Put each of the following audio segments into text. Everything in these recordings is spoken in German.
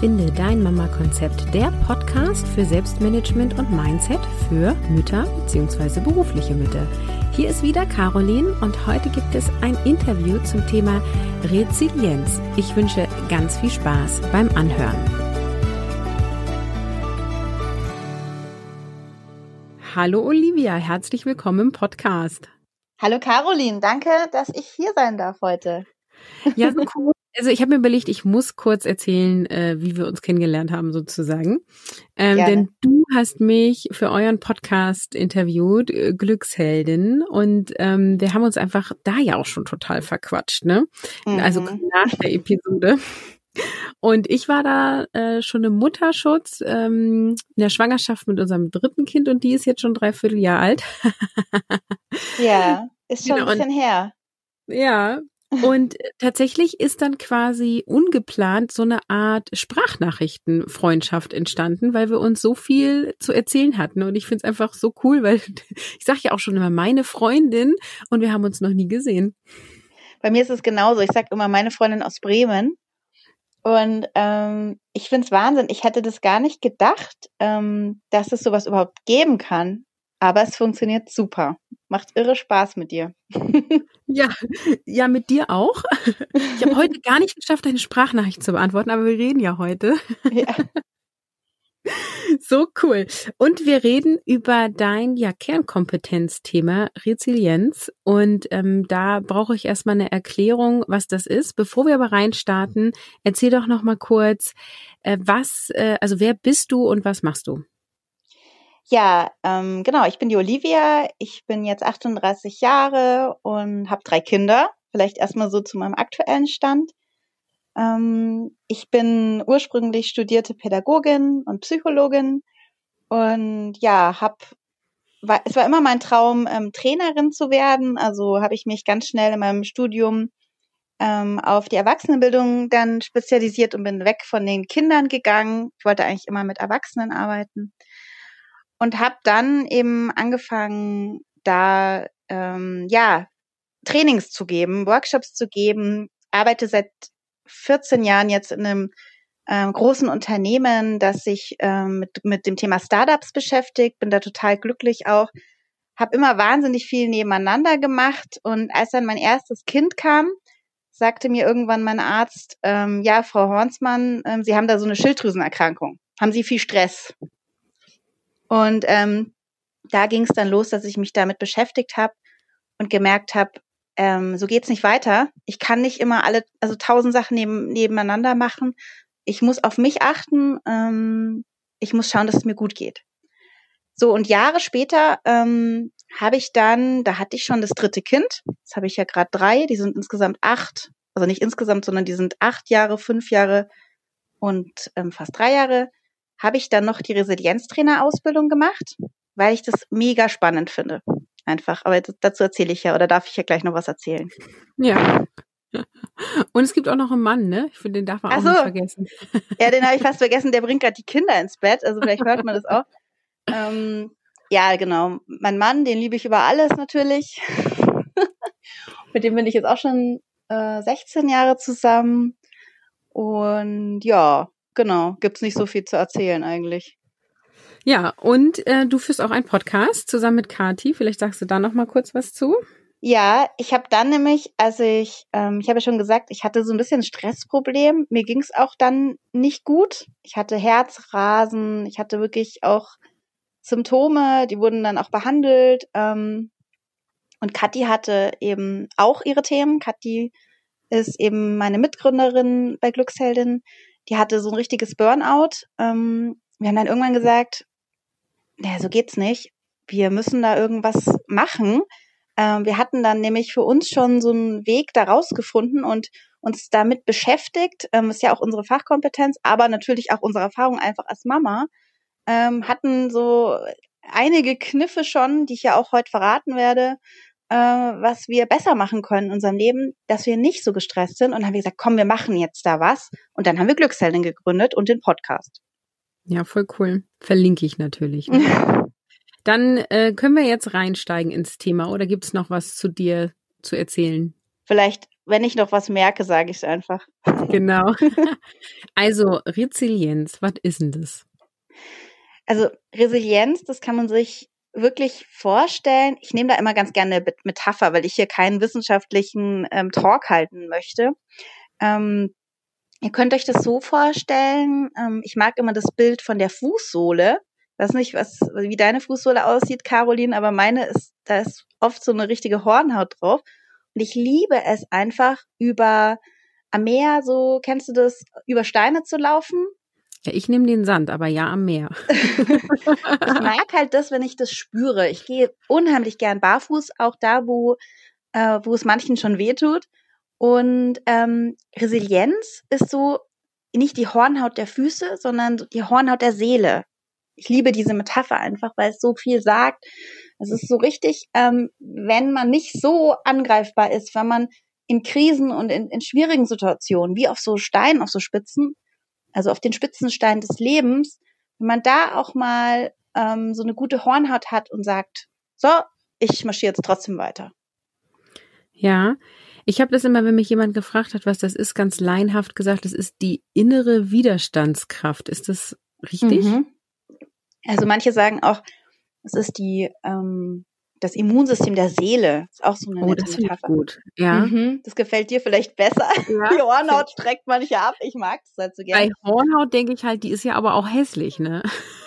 Finde dein Mama-Konzept, der Podcast für Selbstmanagement und Mindset für Mütter bzw. berufliche Mütter. Hier ist wieder Caroline und heute gibt es ein Interview zum Thema Resilienz. Ich wünsche ganz viel Spaß beim Anhören. Hallo Olivia, herzlich willkommen im Podcast. Hallo Caroline, danke, dass ich hier sein darf heute. Ja, so cool. Also ich habe mir überlegt, ich muss kurz erzählen, äh, wie wir uns kennengelernt haben sozusagen. Ähm, denn du hast mich für euren Podcast interviewt, äh, Glücksheldin, und ähm, wir haben uns einfach da ja auch schon total verquatscht, ne? Also mhm. Also nach der Episode. Und ich war da äh, schon im Mutterschutz ähm, in der Schwangerschaft mit unserem dritten Kind und die ist jetzt schon dreiviertel Jahr alt. ja, ist schon genau, ein bisschen her. Ja, und tatsächlich ist dann quasi ungeplant so eine Art Sprachnachrichtenfreundschaft entstanden, weil wir uns so viel zu erzählen hatten. Und ich finde es einfach so cool, weil ich sage ja auch schon immer meine Freundin und wir haben uns noch nie gesehen. Bei mir ist es genauso. Ich sage immer meine Freundin aus Bremen. Und ähm, ich finde es Wahnsinn. Ich hätte das gar nicht gedacht, ähm, dass es sowas überhaupt geben kann. Aber es funktioniert super. Macht irre Spaß mit dir. ja, ja, mit dir auch. Ich habe heute gar nicht geschafft, deine Sprachnachricht zu beantworten, aber wir reden ja heute. Ja. So cool. Und wir reden über dein ja Kernkompetenzthema Resilienz. Und ähm, da brauche ich erstmal eine Erklärung, was das ist. Bevor wir aber reinstarten, erzähl doch noch mal kurz, äh, was, äh, also wer bist du und was machst du? Ja, ähm, genau. Ich bin die Olivia. Ich bin jetzt 38 Jahre und habe drei Kinder. Vielleicht erstmal so zu meinem aktuellen Stand. Ähm, ich bin ursprünglich studierte Pädagogin und Psychologin und ja, hab war, es war immer mein Traum, ähm, Trainerin zu werden. Also habe ich mich ganz schnell in meinem Studium ähm, auf die Erwachsenenbildung dann spezialisiert und bin weg von den Kindern gegangen. Ich wollte eigentlich immer mit Erwachsenen arbeiten und habe dann eben angefangen, da ähm, ja Trainings zu geben, Workshops zu geben. Arbeite seit 14 Jahren jetzt in einem ähm, großen Unternehmen, das sich ähm, mit, mit dem Thema Startups beschäftigt. Bin da total glücklich auch. Habe immer wahnsinnig viel nebeneinander gemacht und als dann mein erstes Kind kam, sagte mir irgendwann mein Arzt, ähm, ja, Frau Hornsmann, ähm, Sie haben da so eine Schilddrüsenerkrankung. Haben Sie viel Stress? Und ähm, da ging es dann los, dass ich mich damit beschäftigt habe und gemerkt habe, ähm, so geht's nicht weiter. Ich kann nicht immer alle, also tausend Sachen neben, nebeneinander machen. Ich muss auf mich achten. Ähm, ich muss schauen, dass es mir gut geht. So und Jahre später ähm, habe ich dann, da hatte ich schon das dritte Kind. Jetzt habe ich ja gerade drei. Die sind insgesamt acht, also nicht insgesamt, sondern die sind acht Jahre, fünf Jahre und ähm, fast drei Jahre habe ich dann noch die Resilienztrainer-Ausbildung gemacht, weil ich das mega spannend finde. Einfach. Aber dazu erzähle ich ja, oder darf ich ja gleich noch was erzählen? Ja. Und es gibt auch noch einen Mann, ne? Ich finde, den darf man Ach auch so. nicht vergessen. Ja, den habe ich fast vergessen. Der bringt gerade die Kinder ins Bett. Also vielleicht hört man das auch. Ähm, ja, genau. Mein Mann, den liebe ich über alles natürlich. Mit dem bin ich jetzt auch schon äh, 16 Jahre zusammen. Und ja, genau, gibt's nicht so viel zu erzählen eigentlich. Ja, und äh, du führst auch einen Podcast zusammen mit Kati. Vielleicht sagst du da noch mal kurz was zu. Ja, ich habe dann nämlich, also ich, ähm, ich habe ja schon gesagt, ich hatte so ein bisschen Stressproblem. Mir ging es auch dann nicht gut. Ich hatte Herzrasen, ich hatte wirklich auch Symptome, die wurden dann auch behandelt. Ähm, und Kathi hatte eben auch ihre Themen. Kathi ist eben meine Mitgründerin bei Glücksheldin die hatte so ein richtiges Burnout. Ähm, wir haben dann irgendwann gesagt, naja, so geht's nicht. Wir müssen da irgendwas machen. Ähm, wir hatten dann nämlich für uns schon so einen Weg da rausgefunden und uns damit beschäftigt. Ähm, ist ja auch unsere Fachkompetenz, aber natürlich auch unsere Erfahrung einfach als Mama. Ähm, hatten so einige Kniffe schon, die ich ja auch heute verraten werde, äh, was wir besser machen können in unserem Leben, dass wir nicht so gestresst sind. Und dann haben wir gesagt, komm, wir machen jetzt da was. Und dann haben wir Glücksheldin gegründet und den Podcast. Ja, voll cool. Verlinke ich natürlich. dann äh, können wir jetzt reinsteigen ins Thema oder gibt es noch was zu dir zu erzählen? Vielleicht wenn ich noch was merke, sage ich es einfach. Genau. Also Resilienz, was ist denn das? Also Resilienz, das kann man sich wirklich vorstellen. Ich nehme da immer ganz gerne eine Metapher, weil ich hier keinen wissenschaftlichen ähm, Talk halten möchte. Ähm, ihr könnt euch das so vorstellen. Ähm, ich mag immer das Bild von der Fußsohle. Ich weiß nicht, was, wie deine Fußsohle aussieht, Caroline, aber meine ist, da ist oft so eine richtige Hornhaut drauf. Und ich liebe es einfach über am Meer, so kennst du das, über Steine zu laufen ja, ich nehme den Sand, aber ja am Meer. ich mag halt das, wenn ich das spüre. Ich gehe unheimlich gern barfuß, auch da, wo, äh, wo es manchen schon wehtut. Und ähm, Resilienz ist so nicht die Hornhaut der Füße, sondern die Hornhaut der Seele. Ich liebe diese Metapher einfach, weil es so viel sagt. Es ist so richtig, ähm, wenn man nicht so angreifbar ist, wenn man in Krisen und in, in schwierigen Situationen, wie auf so Steinen, auf so Spitzen, also auf den Spitzenstein des Lebens, wenn man da auch mal ähm, so eine gute Hornhaut hat und sagt, so, ich marschiere jetzt trotzdem weiter. Ja, ich habe das immer, wenn mich jemand gefragt hat, was das ist, ganz laienhaft gesagt, das ist die innere Widerstandskraft. Ist das richtig? Mhm. Also manche sagen auch, es ist die ähm, das Immunsystem der Seele. Ist auch so eine oh, das Metapher. gut. Ja. Mhm, das gefällt dir vielleicht besser. Ja. Die Hornhaut streckt manche ab. Ich mag es halt so gerne. Bei Hornhaut denke ich halt, die ist ja aber auch hässlich, ne?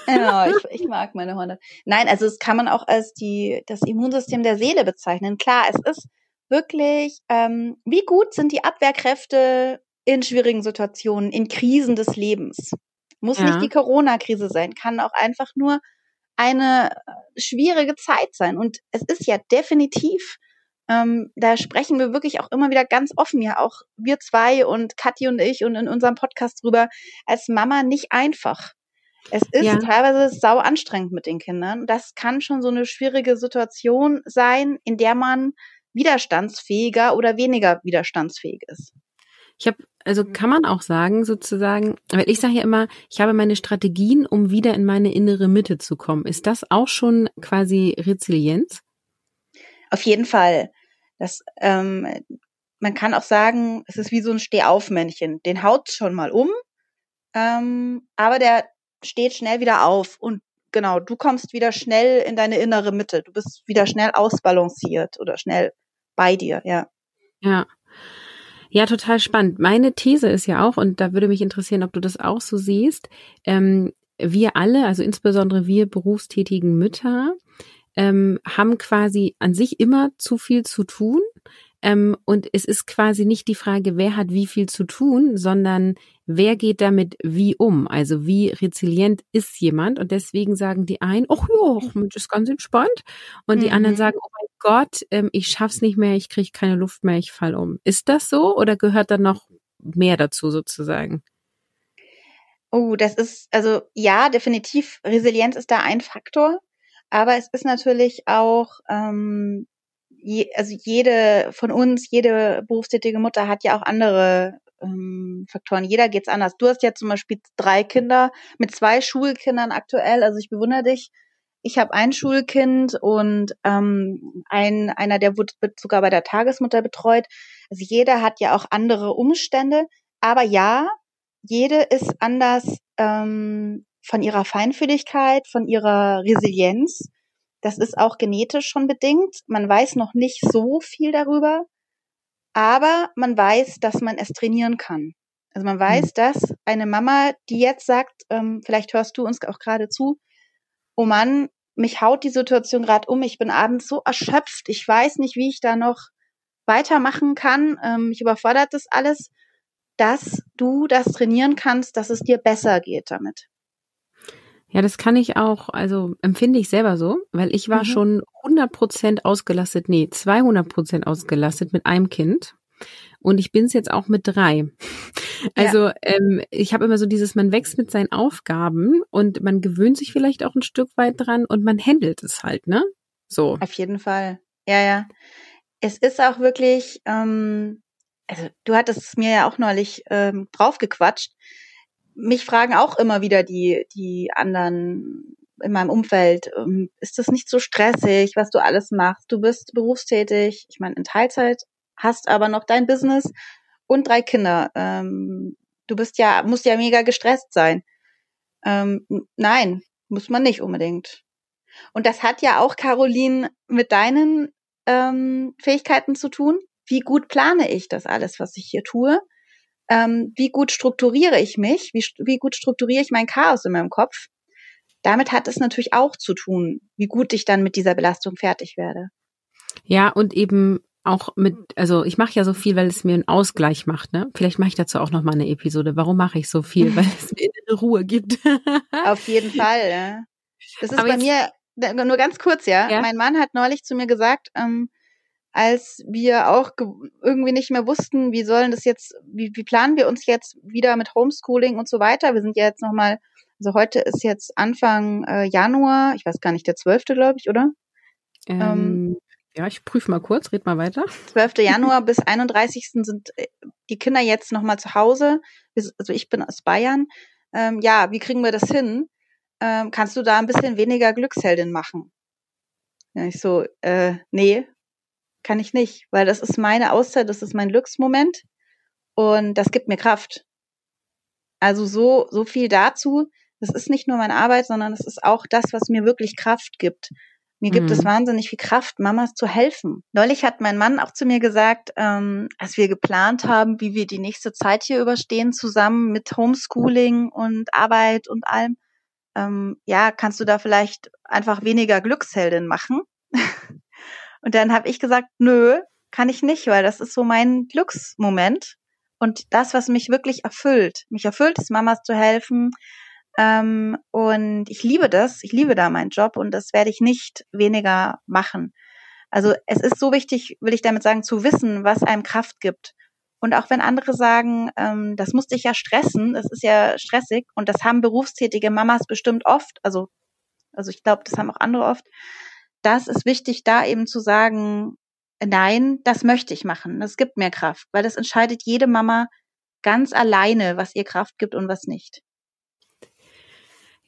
Genau, ich, ich mag meine Hornhaut. Nein, also es kann man auch als die das Immunsystem der Seele bezeichnen. Klar, es ist wirklich, ähm, wie gut sind die Abwehrkräfte in schwierigen Situationen, in Krisen des Lebens. Muss ja. nicht die Corona-Krise sein, kann auch einfach nur eine äh, schwierige Zeit sein. Und es ist ja definitiv, ähm, da sprechen wir wirklich auch immer wieder ganz offen, ja auch wir zwei und Kathi und ich und in unserem Podcast drüber, als Mama nicht einfach. Es ist ja. teilweise sau anstrengend mit den Kindern. Das kann schon so eine schwierige Situation sein, in der man widerstandsfähiger oder weniger widerstandsfähig ist. Ich habe, also mhm. kann man auch sagen, sozusagen, weil ich sage ja immer, ich habe meine Strategien, um wieder in meine innere Mitte zu kommen. Ist das auch schon quasi Resilienz? Auf jeden Fall. Das, ähm, man kann auch sagen, es ist wie so ein Stehaufmännchen. Den haut schon mal um, ähm, aber der steht schnell wieder auf und genau, du kommst wieder schnell in deine innere Mitte. Du bist wieder schnell ausbalanciert oder schnell bei dir, ja. Ja. Ja, total spannend. Meine These ist ja auch, und da würde mich interessieren, ob du das auch so siehst, ähm, wir alle, also insbesondere wir berufstätigen Mütter, ähm, haben quasi an sich immer zu viel zu tun. Ähm, und es ist quasi nicht die Frage, wer hat wie viel zu tun, sondern wer geht damit wie um? Also wie resilient ist jemand? Und deswegen sagen die einen, ach ja, das ist ganz entspannt. Und mhm. die anderen mhm. sagen, oh mein Gott, ähm, ich schaff's nicht mehr, ich kriege keine Luft mehr, ich fall um. Ist das so oder gehört da noch mehr dazu sozusagen? Oh, das ist, also ja, definitiv, Resilienz ist da ein Faktor. Aber es ist natürlich auch, ähm, je, also jede von uns, jede berufstätige Mutter hat ja auch andere ähm, Faktoren. Jeder geht's anders. Du hast ja zum Beispiel drei Kinder mit zwei Schulkindern aktuell. Also ich bewundere dich. Ich habe ein Schulkind und ähm, ein einer, der wird, sogar bei der Tagesmutter betreut. Also jeder hat ja auch andere Umstände. Aber ja, jede ist anders ähm, von ihrer Feinfühligkeit, von ihrer Resilienz. Das ist auch genetisch schon bedingt. Man weiß noch nicht so viel darüber, aber man weiß, dass man es trainieren kann. Also man weiß, mhm. dass eine Mama, die jetzt sagt, ähm, vielleicht hörst du uns auch gerade zu, oh Mann, mich haut die Situation gerade um, ich bin abends so erschöpft, ich weiß nicht, wie ich da noch weitermachen kann, ähm, mich überfordert das alles, dass du das trainieren kannst, dass es dir besser geht damit. Ja, das kann ich auch, also empfinde ich selber so, weil ich war mhm. schon 100 Prozent ausgelastet, nee, 200 Prozent ausgelastet mit einem Kind. Und ich bin es jetzt auch mit drei. Also ja. ähm, ich habe immer so dieses, man wächst mit seinen Aufgaben und man gewöhnt sich vielleicht auch ein Stück weit dran und man handelt es halt, ne? So. Auf jeden Fall. Ja, ja. Es ist auch wirklich, ähm, also du hattest es mir ja auch neulich ähm, draufgequatscht mich fragen auch immer wieder die, die anderen in meinem Umfeld, ähm, ist das nicht so stressig, was du alles machst? Du bist berufstätig. Ich meine, in Teilzeit hast aber noch dein Business und drei Kinder. Ähm, du bist ja, musst ja mega gestresst sein. Ähm, nein, muss man nicht unbedingt. Und das hat ja auch, Caroline, mit deinen ähm, Fähigkeiten zu tun. Wie gut plane ich das alles, was ich hier tue? Ähm, wie gut strukturiere ich mich? Wie, wie gut strukturiere ich mein Chaos in meinem Kopf? Damit hat es natürlich auch zu tun, wie gut ich dann mit dieser Belastung fertig werde. Ja, und eben auch mit, also ich mache ja so viel, weil es mir einen Ausgleich macht, ne? Vielleicht mache ich dazu auch noch mal eine Episode. Warum mache ich so viel? Weil es mir eine Ruhe gibt. Auf jeden Fall, ja. Das ist Aber bei mir, nur ganz kurz, ja? ja. Mein Mann hat neulich zu mir gesagt, ähm, als wir auch irgendwie nicht mehr wussten, wie sollen das jetzt, wie, wie planen wir uns jetzt wieder mit Homeschooling und so weiter. Wir sind ja jetzt nochmal, also heute ist jetzt Anfang äh, Januar, ich weiß gar nicht, der 12. glaube ich, oder? Ähm, ähm, ja, ich prüfe mal kurz, red mal weiter. 12. Januar bis 31. sind äh, die Kinder jetzt nochmal zu Hause. Also ich bin aus Bayern. Ähm, ja, wie kriegen wir das hin? Ähm, kannst du da ein bisschen weniger Glücksheldin machen? Ja, ich so, äh, nee, kann ich nicht, weil das ist meine Auszeit, das ist mein Glücksmoment und das gibt mir Kraft. Also so, so viel dazu. Das ist nicht nur meine Arbeit, sondern es ist auch das, was mir wirklich Kraft gibt. Mir gibt mhm. es wahnsinnig viel Kraft, Mamas zu helfen. Neulich hat mein Mann auch zu mir gesagt, ähm, als wir geplant haben, wie wir die nächste Zeit hier überstehen, zusammen mit Homeschooling und Arbeit und allem, ähm, ja, kannst du da vielleicht einfach weniger Glücksheldin machen? und dann habe ich gesagt, nö, kann ich nicht, weil das ist so mein Glücksmoment und das, was mich wirklich erfüllt. Mich erfüllt es, Mamas zu helfen, ähm, und ich liebe das, ich liebe da meinen Job und das werde ich nicht weniger machen. Also es ist so wichtig, will ich damit sagen, zu wissen, was einem Kraft gibt. Und auch wenn andere sagen, ähm, das muss dich ja stressen, das ist ja stressig und das haben berufstätige Mamas bestimmt oft, also, also ich glaube, das haben auch andere oft, das ist wichtig, da eben zu sagen, nein, das möchte ich machen, das gibt mir Kraft, weil das entscheidet jede Mama ganz alleine, was ihr Kraft gibt und was nicht.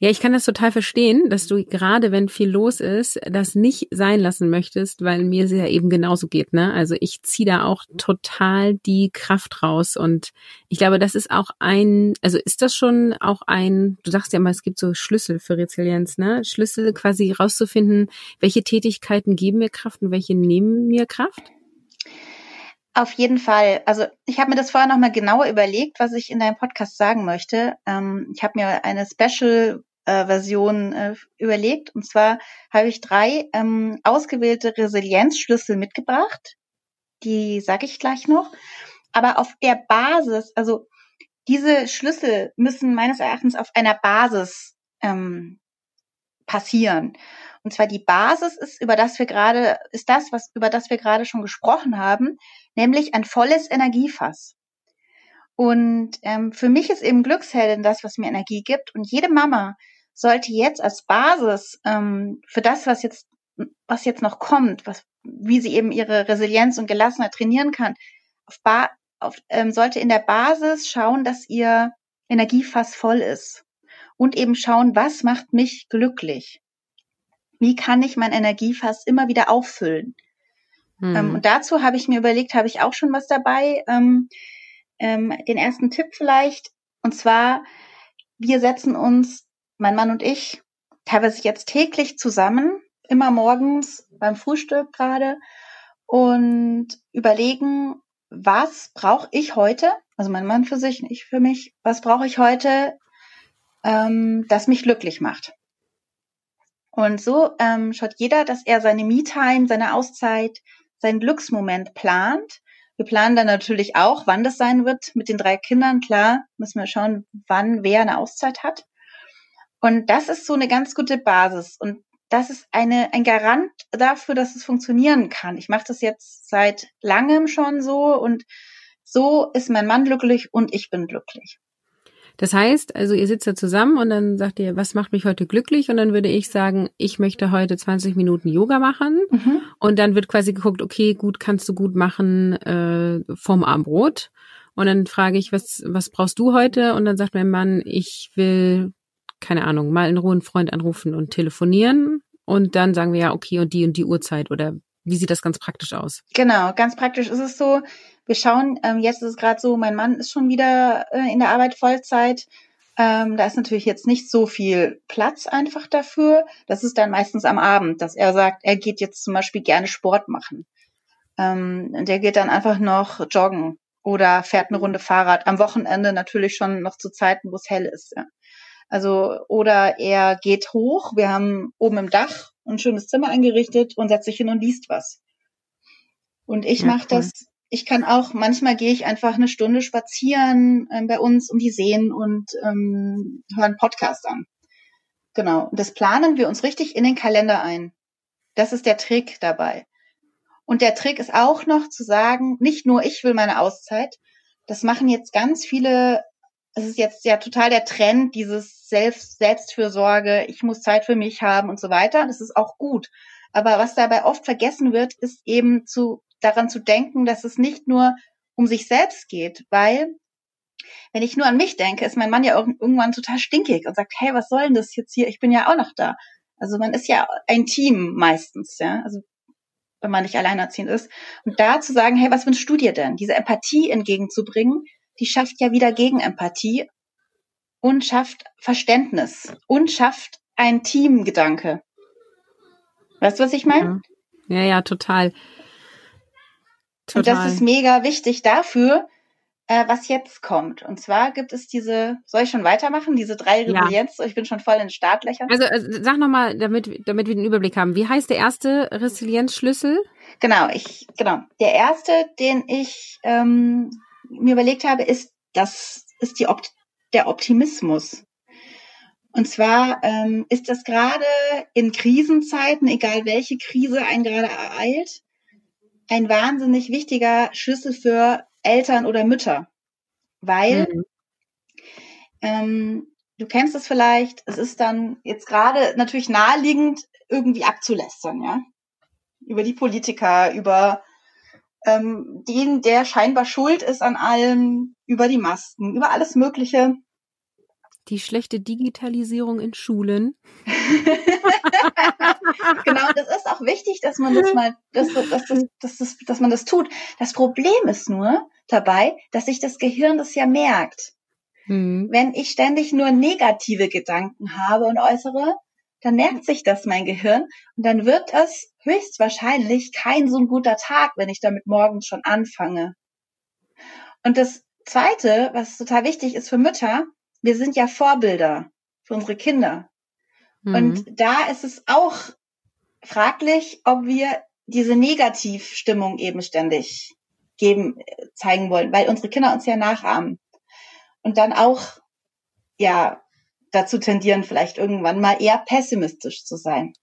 Ja, ich kann das total verstehen, dass du gerade, wenn viel los ist, das nicht sein lassen möchtest, weil mir es ja eben genauso geht. Ne? Also ich ziehe da auch total die Kraft raus und ich glaube, das ist auch ein, also ist das schon auch ein, du sagst ja mal, es gibt so Schlüssel für Resilienz, ne? Schlüssel quasi rauszufinden, welche Tätigkeiten geben mir Kraft und welche nehmen mir Kraft? Auf jeden Fall. Also ich habe mir das vorher nochmal genauer überlegt, was ich in deinem Podcast sagen möchte. Ähm, ich habe mir eine Special-Version äh, äh, überlegt. Und zwar habe ich drei ähm, ausgewählte Resilienzschlüssel mitgebracht. Die sage ich gleich noch. Aber auf der Basis, also diese Schlüssel müssen meines Erachtens auf einer Basis ähm, passieren. Und zwar die Basis ist, über das wir gerade, ist das, was, über das wir gerade schon gesprochen haben, nämlich ein volles Energiefass. Und ähm, für mich ist eben Glücksheldin das, was mir Energie gibt. Und jede Mama sollte jetzt als Basis ähm, für das, was jetzt, was jetzt noch kommt, was, wie sie eben ihre Resilienz und Gelassenheit trainieren kann, auf ba auf, ähm, sollte in der Basis schauen, dass ihr Energiefass voll ist. Und eben schauen, was macht mich glücklich? Wie kann ich mein Energiefass immer wieder auffüllen? Hm. Ähm, und dazu habe ich mir überlegt, habe ich auch schon was dabei. Ähm, ähm, den ersten Tipp vielleicht. Und zwar, wir setzen uns, mein Mann und ich, teilweise jetzt täglich zusammen, immer morgens beim Frühstück gerade und überlegen, was brauche ich heute, also mein Mann für sich, ich für mich, was brauche ich heute, ähm, das mich glücklich macht. Und so ähm, schaut jeder, dass er seine Me-Time, seine Auszeit, seinen Glücksmoment plant. Wir planen dann natürlich auch, wann das sein wird mit den drei Kindern. Klar, müssen wir schauen, wann wer eine Auszeit hat. Und das ist so eine ganz gute Basis. Und das ist eine, ein Garant dafür, dass es funktionieren kann. Ich mache das jetzt seit langem schon so und so ist mein Mann glücklich und ich bin glücklich. Das heißt, also ihr sitzt da zusammen und dann sagt ihr, was macht mich heute glücklich? Und dann würde ich sagen, ich möchte heute 20 Minuten Yoga machen. Mhm. Und dann wird quasi geguckt, okay, gut, kannst du gut machen äh, vom Armbrot. Und dann frage ich, was, was brauchst du heute? Und dann sagt mein Mann, ich will, keine Ahnung, mal in Ruhe einen Freund anrufen und telefonieren. Und dann sagen wir ja, okay, und die und die Uhrzeit oder wie sieht das ganz praktisch aus? Genau, ganz praktisch ist es so. Wir schauen, ähm, jetzt ist es gerade so, mein Mann ist schon wieder äh, in der Arbeit Vollzeit. Ähm, da ist natürlich jetzt nicht so viel Platz einfach dafür. Das ist dann meistens am Abend, dass er sagt, er geht jetzt zum Beispiel gerne Sport machen. Ähm, der geht dann einfach noch joggen oder fährt eine Runde Fahrrad. Am Wochenende natürlich schon noch zu Zeiten, wo es hell ist. Ja. Also, oder er geht hoch. Wir haben oben im Dach ein schönes Zimmer eingerichtet und setzt sich hin und liest was. Und ich ja, mache das, ich kann auch, manchmal gehe ich einfach eine Stunde spazieren äh, bei uns um die Seen und ähm, höre einen Podcast an. Genau. Und das planen wir uns richtig in den Kalender ein. Das ist der Trick dabei. Und der Trick ist auch noch zu sagen, nicht nur ich will meine Auszeit, das machen jetzt ganz viele, es ist jetzt ja total der Trend, dieses Selbst, Selbstfürsorge, ich muss Zeit für mich haben und so weiter. Das ist auch gut. Aber was dabei oft vergessen wird, ist eben zu, daran zu denken, dass es nicht nur um sich selbst geht, weil wenn ich nur an mich denke, ist mein Mann ja irgendwann total stinkig und sagt, hey, was soll denn das jetzt hier? Ich bin ja auch noch da. Also man ist ja ein Team meistens, ja. Also wenn man nicht alleinerziehend ist. Und da zu sagen, hey, was wünschst du dir denn? Diese Empathie entgegenzubringen, die schafft ja wieder Gegenempathie und schafft Verständnis und schafft ein Teamgedanke. Weißt du, was ich meine? Ja. ja, ja, total. Total. Und das ist mega wichtig dafür, äh, was jetzt kommt. Und zwar gibt es diese, soll ich schon weitermachen, diese drei Resilienz? Ja. Ich bin schon voll in Startlöchern. Also äh, sag nochmal, damit, damit wir den Überblick haben. Wie heißt der erste Resilienzschlüssel? Genau, ich, genau. Der erste, den ich ähm, mir überlegt habe, ist, das ist die Opt der Optimismus. Und zwar ähm, ist das gerade in Krisenzeiten, egal welche Krise einen gerade ereilt, ein wahnsinnig wichtiger Schlüssel für Eltern oder Mütter. Weil, mhm. ähm, du kennst es vielleicht, es ist dann jetzt gerade natürlich naheliegend, irgendwie abzulästern, ja. Über die Politiker, über ähm, den, der scheinbar schuld ist an allem, über die Masken, über alles Mögliche. Die schlechte Digitalisierung in Schulen. genau, das ist auch wichtig, dass man das mal, dass, dass, dass, dass, dass man das tut. Das Problem ist nur dabei, dass sich das Gehirn das ja merkt. Mhm. Wenn ich ständig nur negative Gedanken habe und äußere, dann merkt sich das mein Gehirn und dann wird es höchstwahrscheinlich kein so ein guter Tag, wenn ich damit morgens schon anfange. Und das Zweite, was total wichtig ist für Mütter, wir sind ja Vorbilder für unsere Kinder. Mhm. Und da ist es auch fraglich, ob wir diese Negativstimmung eben ständig geben, zeigen wollen, weil unsere Kinder uns ja nachahmen. Und dann auch, ja, dazu tendieren, vielleicht irgendwann mal eher pessimistisch zu sein.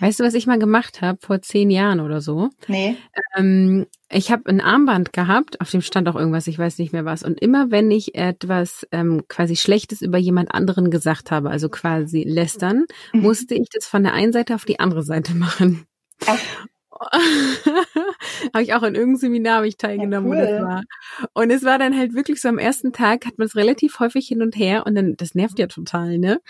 Weißt du, was ich mal gemacht habe vor zehn Jahren oder so? Nee. Ähm, ich habe ein Armband gehabt, auf dem stand auch irgendwas, ich weiß nicht mehr was. Und immer wenn ich etwas ähm, quasi Schlechtes über jemand anderen gesagt habe, also quasi lästern, mhm. musste ich das von der einen Seite auf die andere Seite machen. Ach. habe ich auch in irgendeinem Seminar habe ich teilgenommen, ja, cool. wo das war. Und es war dann halt wirklich so am ersten Tag hat man es relativ häufig hin und her und dann, das nervt ja total, ne?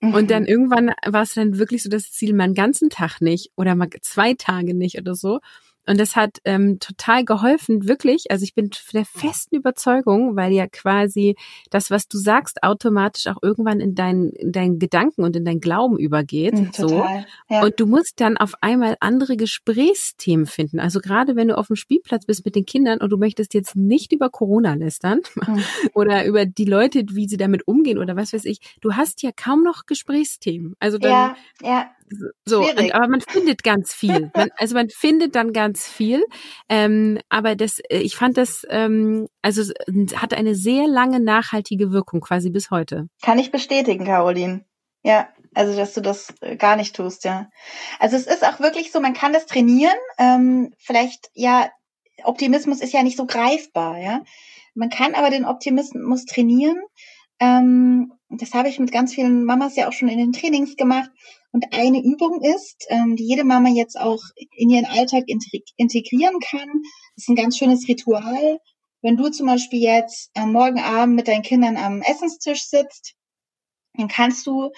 Mhm. Und dann irgendwann war es dann wirklich so das Ziel, mal einen ganzen Tag nicht oder mal zwei Tage nicht oder so. Und das hat ähm, total geholfen, wirklich. Also ich bin der festen Überzeugung, weil ja quasi das, was du sagst, automatisch auch irgendwann in deinen, in deinen Gedanken und in deinen Glauben übergeht. Mhm, so. Ja. Und du musst dann auf einmal andere Gesprächsthemen finden. Also gerade wenn du auf dem Spielplatz bist mit den Kindern und du möchtest jetzt nicht über Corona lästern mhm. oder über die Leute, wie sie damit umgehen oder was weiß ich, du hast ja kaum noch Gesprächsthemen. Also dann, ja, ja. So, und, aber man findet ganz viel. Man, also man findet dann ganz viel. Ähm, aber das, äh, ich fand das, ähm, also hat eine sehr lange nachhaltige Wirkung quasi bis heute. Kann ich bestätigen, Caroline. Ja, also dass du das äh, gar nicht tust, ja. Also es ist auch wirklich so, man kann das trainieren. Ähm, vielleicht, ja, Optimismus ist ja nicht so greifbar, ja. Man kann aber den Optimismus trainieren. Ähm, das habe ich mit ganz vielen Mamas ja auch schon in den Trainings gemacht. Und eine Übung ist, ähm, die jede Mama jetzt auch in ihren Alltag integrieren kann. Das ist ein ganz schönes Ritual. Wenn du zum Beispiel jetzt am Morgen Abend mit deinen Kindern am Essenstisch sitzt, dann kannst du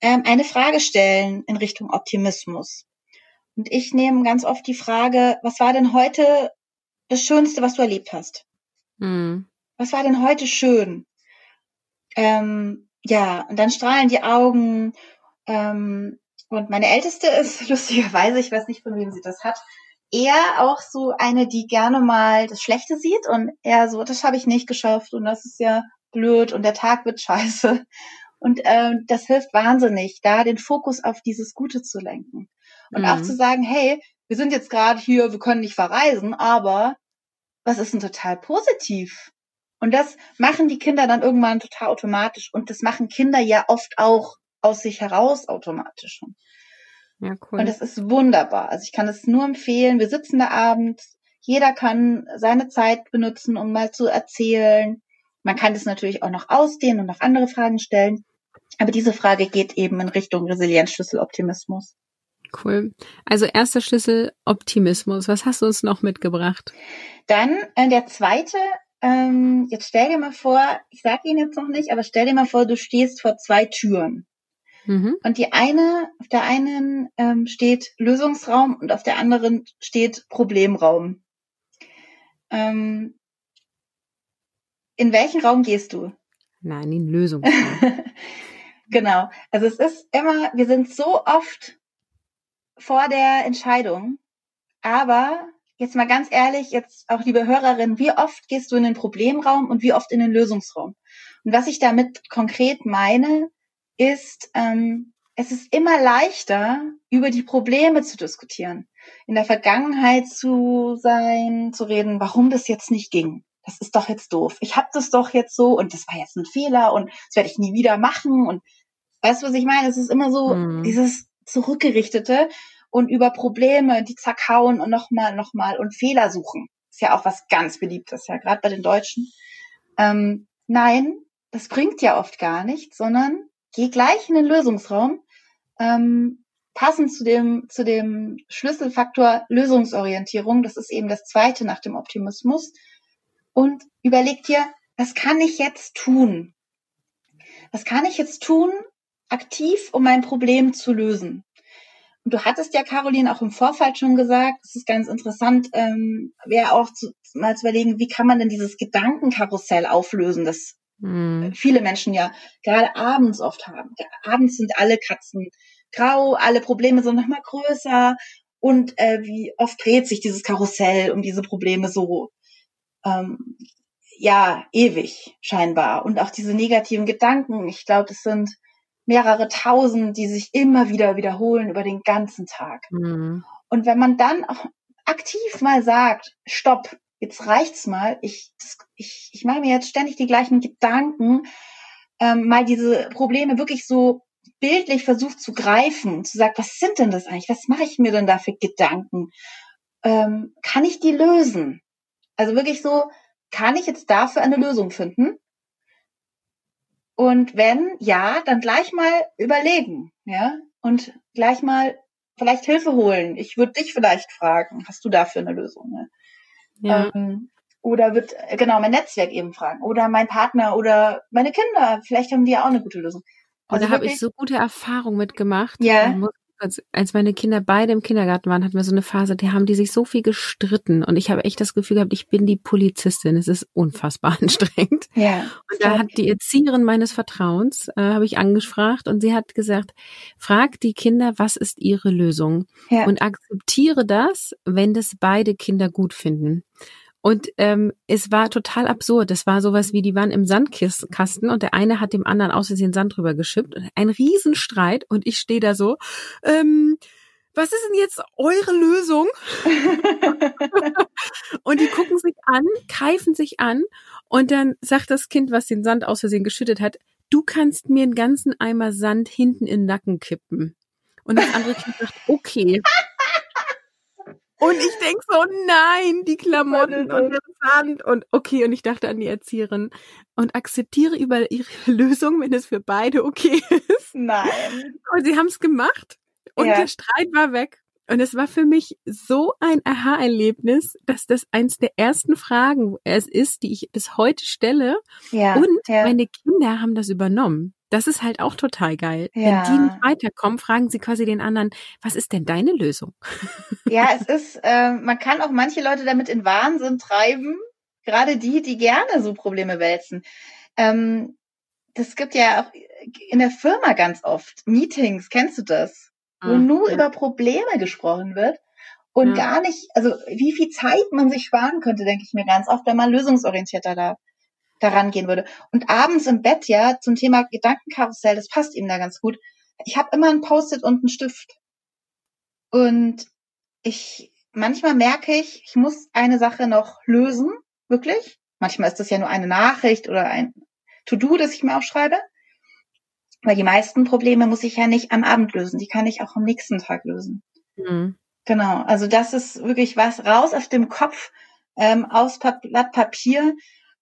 ähm, eine Frage stellen in Richtung Optimismus. Und Und ich nehme ganz oft die Frage, was war denn heute das Schönste, was du erlebt hast? Mhm. Was war denn heute schön? Ähm, ja, und dann strahlen die Augen. Ähm, und meine Älteste ist lustigerweise, ich weiß nicht, von wem sie das hat, eher auch so eine, die gerne mal das Schlechte sieht und eher so, das habe ich nicht geschafft und das ist ja blöd und der Tag wird scheiße. Und ähm, das hilft wahnsinnig, da den Fokus auf dieses Gute zu lenken. Und mhm. auch zu sagen, hey, wir sind jetzt gerade hier, wir können nicht verreisen, aber was ist denn total positiv? Und das machen die Kinder dann irgendwann total automatisch. Und das machen Kinder ja oft auch aus sich heraus automatisch. Ja, cool. Und das ist wunderbar. Also ich kann es nur empfehlen. Wir sitzen da abends. Jeder kann seine Zeit benutzen, um mal zu erzählen. Man kann das natürlich auch noch ausdehnen und noch andere Fragen stellen. Aber diese Frage geht eben in Richtung Resilienzschlüssel Optimismus. Cool. Also erster Schlüssel Optimismus. Was hast du uns noch mitgebracht? Dann äh, der zweite. Ähm, jetzt stell dir mal vor, ich sage ihn jetzt noch nicht, aber stell dir mal vor, du stehst vor zwei Türen. Mhm. Und die eine, auf der einen ähm, steht Lösungsraum und auf der anderen steht Problemraum. Ähm, in welchen Raum gehst du? Nein, in Lösungsraum. genau. Also es ist immer, wir sind so oft vor der Entscheidung, aber jetzt mal ganz ehrlich, jetzt auch liebe Hörerin, wie oft gehst du in den Problemraum und wie oft in den Lösungsraum? Und was ich damit konkret meine, ist, ähm, es ist immer leichter, über die Probleme zu diskutieren, in der Vergangenheit zu sein, zu reden, warum das jetzt nicht ging. Das ist doch jetzt doof. Ich habe das doch jetzt so und das war jetzt ein Fehler und das werde ich nie wieder machen. Und weißt du, was ich meine? Es ist immer so mhm. dieses zurückgerichtete und über Probleme, die zerkauen und nochmal, nochmal und Fehler suchen. Ist ja auch was ganz beliebtes, ja, gerade bei den Deutschen. Ähm, nein, das bringt ja oft gar nichts, sondern geh gleich in den Lösungsraum, ähm, passend zu dem, zu dem Schlüsselfaktor Lösungsorientierung, das ist eben das zweite nach dem Optimismus, und überleg dir, was kann ich jetzt tun? Was kann ich jetzt tun, aktiv, um mein Problem zu lösen? Und du hattest ja, Caroline, auch im Vorfall schon gesagt, es ist ganz interessant, ähm, wäre auch zu, mal zu überlegen, wie kann man denn dieses Gedankenkarussell auflösen, das Mhm. Viele Menschen ja gerade abends oft haben. Abends sind alle Katzen grau, alle Probleme sind nochmal größer und äh, wie oft dreht sich dieses Karussell um diese Probleme so ähm, ja ewig scheinbar und auch diese negativen Gedanken. Ich glaube, es sind mehrere Tausend, die sich immer wieder wiederholen über den ganzen Tag. Mhm. Und wenn man dann auch aktiv mal sagt, stopp, jetzt reicht's mal, ich, ich, ich mache mir jetzt ständig die gleichen Gedanken, ähm, mal diese Probleme wirklich so bildlich versucht zu greifen, zu sagen, was sind denn das eigentlich? Was mache ich mir denn da für Gedanken? Ähm, kann ich die lösen? Also wirklich so, kann ich jetzt dafür eine Lösung finden? Und wenn ja, dann gleich mal überlegen, ja, und gleich mal vielleicht Hilfe holen. Ich würde dich vielleicht fragen, hast du dafür eine Lösung? Ne? Ja. Ähm, oder wird, genau, mein Netzwerk eben fragen. Oder mein Partner oder meine Kinder. Vielleicht haben die ja auch eine gute Lösung. Also und da habe ich so gute Erfahrungen mitgemacht. Ja. Als, als meine Kinder beide im Kindergarten waren, hatten wir so eine Phase, die haben die sich so viel gestritten und ich habe echt das Gefühl gehabt, ich bin die Polizistin. Es ist unfassbar anstrengend. Ja. Und da hat die Erzieherin meines Vertrauens, äh, habe ich angefragt und sie hat gesagt, frag die Kinder, was ist ihre Lösung? Ja. Und akzeptiere das, wenn das beide Kinder gut finden. Und ähm, es war total absurd. Das war sowas wie, die waren im Sandkasten und der eine hat dem anderen aus Versehen Sand drüber geschippt. Ein Riesenstreit und ich stehe da so, ähm, was ist denn jetzt eure Lösung? und die gucken sich an, keifen sich an und dann sagt das Kind, was den Sand aus Versehen geschüttet hat, du kannst mir einen ganzen Eimer Sand hinten in den Nacken kippen. Und das andere Kind sagt, okay. Und ich denk so, nein, die Klamotten und der Sand und okay. Und ich dachte an die Erzieherin und akzeptiere über ihre Lösung, wenn es für beide okay ist. Nein. Und sie haben es gemacht und ja. der Streit war weg. Und es war für mich so ein Aha-Erlebnis, dass das eins der ersten Fragen es ist, die ich bis heute stelle. Ja, und ja. meine Kinder haben das übernommen. Das ist halt auch total geil. Ja. Wenn die nicht weiterkommen, fragen sie quasi den anderen, was ist denn deine Lösung? Ja, es ist, äh, man kann auch manche Leute damit in Wahnsinn treiben, gerade die, die gerne so Probleme wälzen. Ähm, das gibt ja auch in der Firma ganz oft Meetings, kennst du das? Wo mhm. nur ja. über Probleme gesprochen wird und ja. gar nicht, also wie viel Zeit man sich sparen könnte, denke ich mir ganz oft, wenn man lösungsorientierter da daran gehen würde. Und abends im Bett, ja, zum Thema Gedankenkarussell, das passt ihm da ganz gut. Ich habe immer ein Post-it und einen Stift. Und ich, manchmal merke ich, ich muss eine Sache noch lösen, wirklich. Manchmal ist das ja nur eine Nachricht oder ein To-Do, das ich mir aufschreibe. Weil die meisten Probleme muss ich ja nicht am Abend lösen, die kann ich auch am nächsten Tag lösen. Mhm. Genau, also das ist wirklich was raus aus dem Kopf, ähm, aus Blatt Papier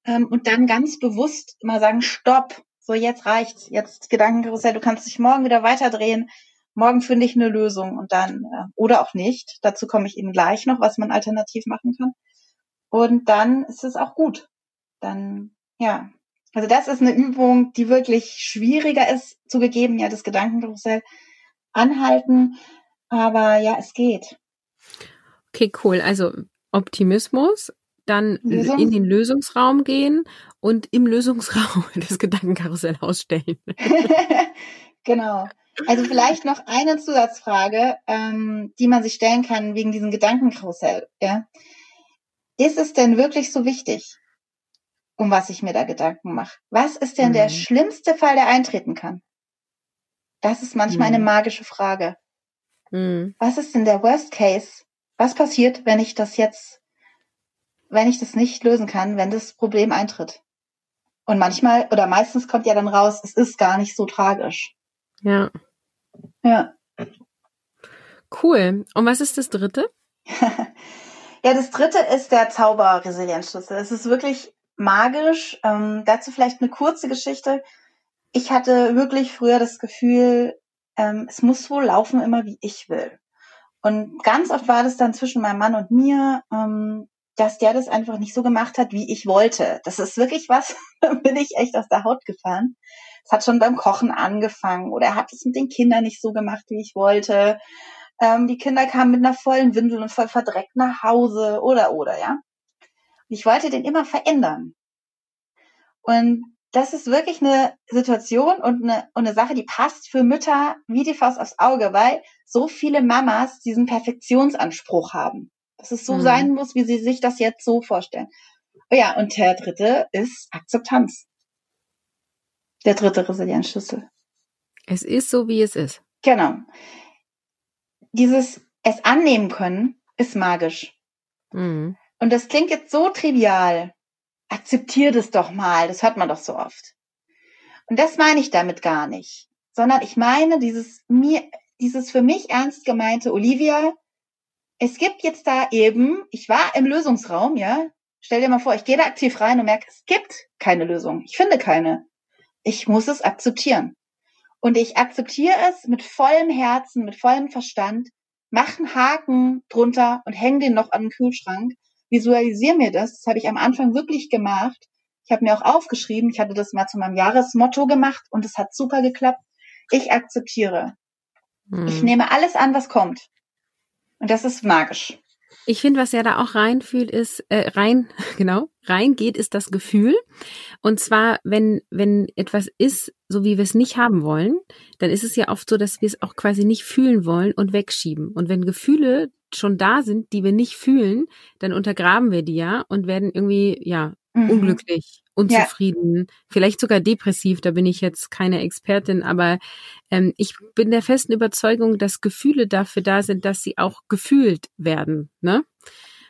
ähm, und dann ganz bewusst mal sagen, stopp, so jetzt reicht's, jetzt Gedankenkarussell, du kannst dich morgen wieder weiterdrehen, morgen finde ich eine Lösung und dann, äh, oder auch nicht, dazu komme ich Ihnen gleich noch, was man alternativ machen kann. Und dann ist es auch gut. Dann, ja. Also das ist eine Übung, die wirklich schwieriger ist, zugegeben, ja, das Gedankenkarussell anhalten, aber ja, es geht. Okay, cool. Also Optimismus, dann Lösung? in den Lösungsraum gehen und im Lösungsraum das Gedankenkarussell ausstellen. genau. Also vielleicht noch eine Zusatzfrage, ähm, die man sich stellen kann wegen diesem Gedankenkarussell. Ja? Ist es denn wirklich so wichtig, um was ich mir da Gedanken mache? Was ist denn mhm. der schlimmste Fall, der eintreten kann? Das ist manchmal mhm. eine magische Frage. Mhm. Was ist denn der Worst Case? Was passiert, wenn ich das jetzt wenn ich das nicht lösen kann, wenn das Problem eintritt. Und manchmal oder meistens kommt ja dann raus, es ist gar nicht so tragisch. Ja. Ja. Cool. Und was ist das dritte? ja, das dritte ist der Zauber-Resilienzschlüssel. Es ist wirklich magisch. Ähm, dazu vielleicht eine kurze Geschichte. Ich hatte wirklich früher das Gefühl, ähm, es muss wohl laufen immer wie ich will. Und ganz oft war das dann zwischen meinem Mann und mir. Ähm, dass der das einfach nicht so gemacht hat, wie ich wollte. Das ist wirklich was, bin ich echt aus der Haut gefahren. Es hat schon beim Kochen angefangen oder er hat es mit den Kindern nicht so gemacht, wie ich wollte. Ähm, die Kinder kamen mit einer vollen Windel und voll verdreckt nach Hause oder oder, ja. Ich wollte den immer verändern. Und das ist wirklich eine Situation und eine, und eine Sache, die passt für Mütter wie die Faust aufs Auge, weil so viele Mamas diesen Perfektionsanspruch haben dass es so mhm. sein muss, wie sie sich das jetzt so vorstellen. Oh ja, und der dritte ist Akzeptanz. Der dritte Resilienzschlüssel. Es ist so, wie es ist. Genau. Dieses es annehmen können ist magisch. Mhm. Und das klingt jetzt so trivial. Akzeptier das doch mal. Das hört man doch so oft. Und das meine ich damit gar nicht. Sondern ich meine dieses mir, dieses für mich ernst gemeinte Olivia, es gibt jetzt da eben, ich war im Lösungsraum, ja. Stell dir mal vor, ich gehe da aktiv rein und merke, es gibt keine Lösung. Ich finde keine. Ich muss es akzeptieren. Und ich akzeptiere es mit vollem Herzen, mit vollem Verstand, mach einen Haken drunter und häng den noch an den Kühlschrank. Visualisiere mir das. Das habe ich am Anfang wirklich gemacht. Ich habe mir auch aufgeschrieben, ich hatte das mal zu meinem Jahresmotto gemacht und es hat super geklappt. Ich akzeptiere. Hm. Ich nehme alles an, was kommt. Und das ist magisch. Ich finde, was ja da auch reinfühlt, ist, äh, rein, genau, reingeht, ist das Gefühl. Und zwar, wenn, wenn etwas ist, so wie wir es nicht haben wollen, dann ist es ja oft so, dass wir es auch quasi nicht fühlen wollen und wegschieben. Und wenn Gefühle schon da sind, die wir nicht fühlen, dann untergraben wir die ja und werden irgendwie, ja, mhm. unglücklich, unzufrieden, ja. vielleicht sogar depressiv. Da bin ich jetzt keine Expertin, aber ähm, ich bin der festen Überzeugung, dass Gefühle dafür da sind, dass sie auch gefühlt werden. Ne?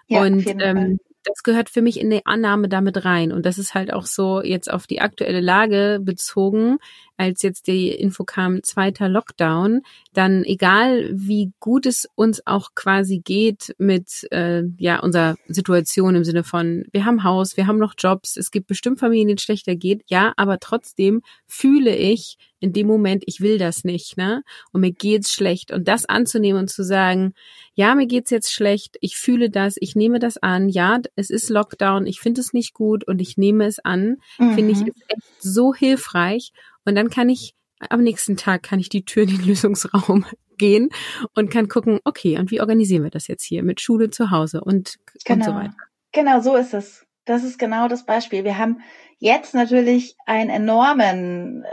Ja, und ähm, das gehört für mich in die Annahme damit rein. Und das ist halt auch so jetzt auf die aktuelle Lage bezogen, als jetzt die Info kam, zweiter Lockdown, dann egal wie gut es uns auch quasi geht mit äh, ja unserer Situation im Sinne von, wir haben Haus, wir haben noch Jobs, es gibt bestimmt Familien, denen es schlechter geht, ja, aber trotzdem fühle ich in dem Moment, ich will das nicht, ne? Und mir geht's schlecht. Und das anzunehmen und zu sagen, ja, mir geht's jetzt schlecht, ich fühle das, ich nehme das an, ja, es ist Lockdown, ich finde es nicht gut und ich nehme es an, mhm. finde ich ist echt so hilfreich Und dann kann ich am nächsten Tag kann ich die Tür in den Lösungsraum gehen und kann gucken, okay, und wie organisieren wir das jetzt hier mit Schule zu Hause und, genau. und so genau. weiter. Genau, so ist es. Das ist genau das Beispiel. Wir haben jetzt natürlich einen enormen äh,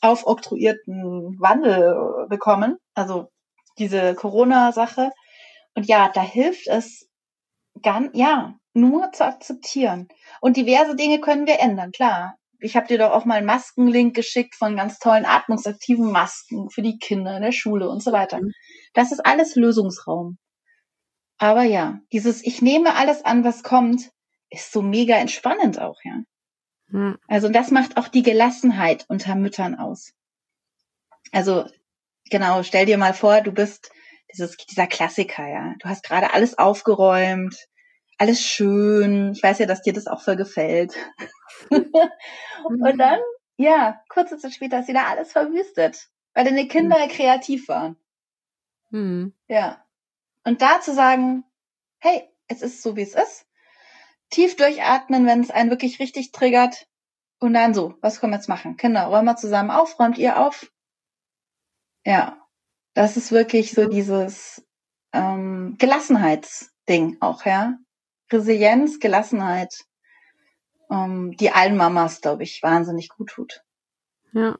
aufoktroyierten Wandel bekommen, also diese Corona-Sache. Und ja, da hilft es ganz, ja, nur zu akzeptieren. Und diverse Dinge können wir ändern, klar. Ich habe dir doch auch mal einen Maskenlink geschickt von ganz tollen atmungsaktiven Masken für die Kinder in der Schule und so weiter. Mhm. Das ist alles Lösungsraum. Aber ja, dieses Ich nehme alles an, was kommt, ist so mega entspannend auch, ja. Mhm. Also das macht auch die Gelassenheit unter Müttern aus. Also genau, stell dir mal vor, du bist dieses, dieser Klassiker, ja. Du hast gerade alles aufgeräumt, alles schön. Ich weiß ja, dass dir das auch voll gefällt. und dann, ja, kurze Zeit später ist wieder alles verwüstet, weil deine Kinder mhm. kreativ waren. Mhm. Ja. Und da zu sagen, hey, es ist so, wie es ist. Tief durchatmen, wenn es einen wirklich richtig triggert. Und dann so, was können wir jetzt machen? Kinder, räumen wir zusammen auf, räumt ihr auf? Ja. Das ist wirklich so dieses ähm, Gelassenheitsding auch, ja. Resilienz, Gelassenheit, ähm, die allen Mamas, glaube ich, wahnsinnig gut tut. Ja.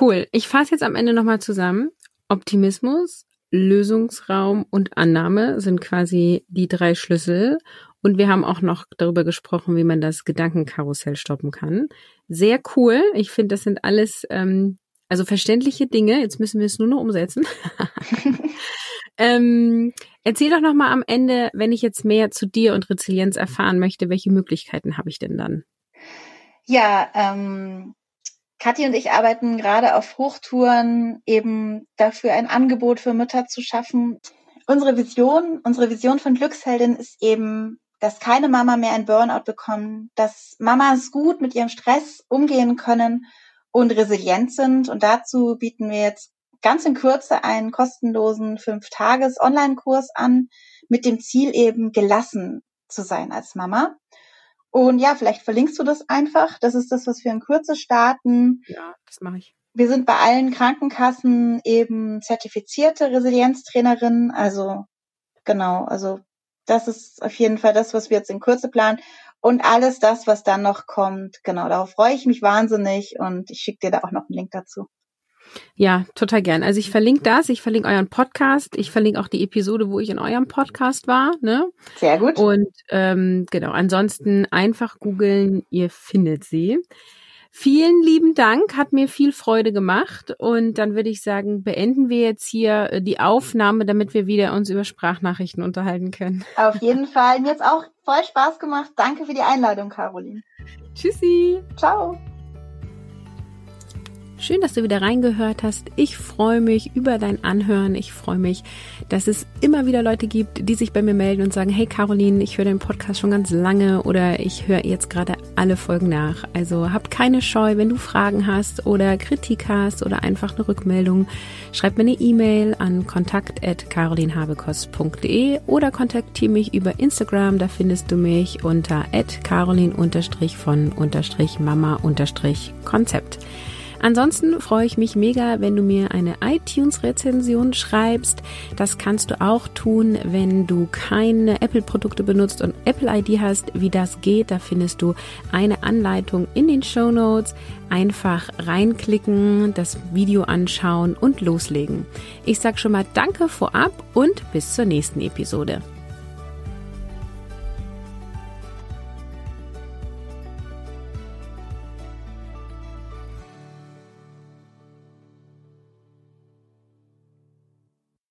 Cool. Ich fasse jetzt am Ende nochmal zusammen. Optimismus, Lösungsraum und Annahme sind quasi die drei Schlüssel. Und wir haben auch noch darüber gesprochen, wie man das Gedankenkarussell stoppen kann. Sehr cool. Ich finde, das sind alles ähm, also verständliche Dinge. Jetzt müssen wir es nur noch umsetzen. ähm, erzähl doch noch mal am Ende, wenn ich jetzt mehr zu dir und Resilienz erfahren möchte, welche Möglichkeiten habe ich denn dann? Ja, ähm, Kathi und ich arbeiten gerade auf Hochtouren eben dafür ein Angebot für Mütter zu schaffen. Unsere Vision, unsere Vision von Glücksheldin ist eben, dass keine Mama mehr ein Burnout bekommt, dass Mamas gut mit ihrem Stress umgehen können und resilient sind. Und dazu bieten wir jetzt ganz in Kürze einen kostenlosen Fünf-Tages-Online-Kurs an, mit dem Ziel eben gelassen zu sein als Mama. Und ja, vielleicht verlinkst du das einfach. Das ist das, was wir in Kürze starten. Ja, das mache ich. Wir sind bei allen Krankenkassen eben zertifizierte Resilienztrainerinnen. Also genau, also das ist auf jeden Fall das, was wir jetzt in Kürze planen. Und alles das, was dann noch kommt, genau, darauf freue ich mich wahnsinnig und ich schicke dir da auch noch einen Link dazu. Ja, total gern. Also ich verlinke das, ich verlinke euren Podcast, ich verlinke auch die Episode, wo ich in eurem Podcast war. Ne? Sehr gut. Und ähm, genau, ansonsten einfach googeln, ihr findet sie. Vielen lieben Dank, hat mir viel Freude gemacht und dann würde ich sagen, beenden wir jetzt hier äh, die Aufnahme, damit wir wieder uns über Sprachnachrichten unterhalten können. Auf jeden Fall. Mir hat auch voll Spaß gemacht. Danke für die Einladung, Caroline. Tschüssi. Ciao. Schön, dass du wieder reingehört hast. Ich freue mich über dein Anhören. Ich freue mich, dass es immer wieder Leute gibt, die sich bei mir melden und sagen, hey Caroline, ich höre den Podcast schon ganz lange oder ich höre jetzt gerade alle Folgen nach. Also habt keine Scheu, wenn du Fragen hast oder Kritik hast oder einfach eine Rückmeldung. Schreib mir eine E-Mail an kontakt.carolinhabekost.de oder kontaktiere mich über Instagram. Da findest du mich unter carolin-von-mama-konzept. Ansonsten freue ich mich mega, wenn du mir eine iTunes-Rezension schreibst. Das kannst du auch tun, wenn du keine Apple-Produkte benutzt und Apple-ID hast. Wie das geht, da findest du eine Anleitung in den Show Notes. Einfach reinklicken, das Video anschauen und loslegen. Ich sage schon mal Danke vorab und bis zur nächsten Episode.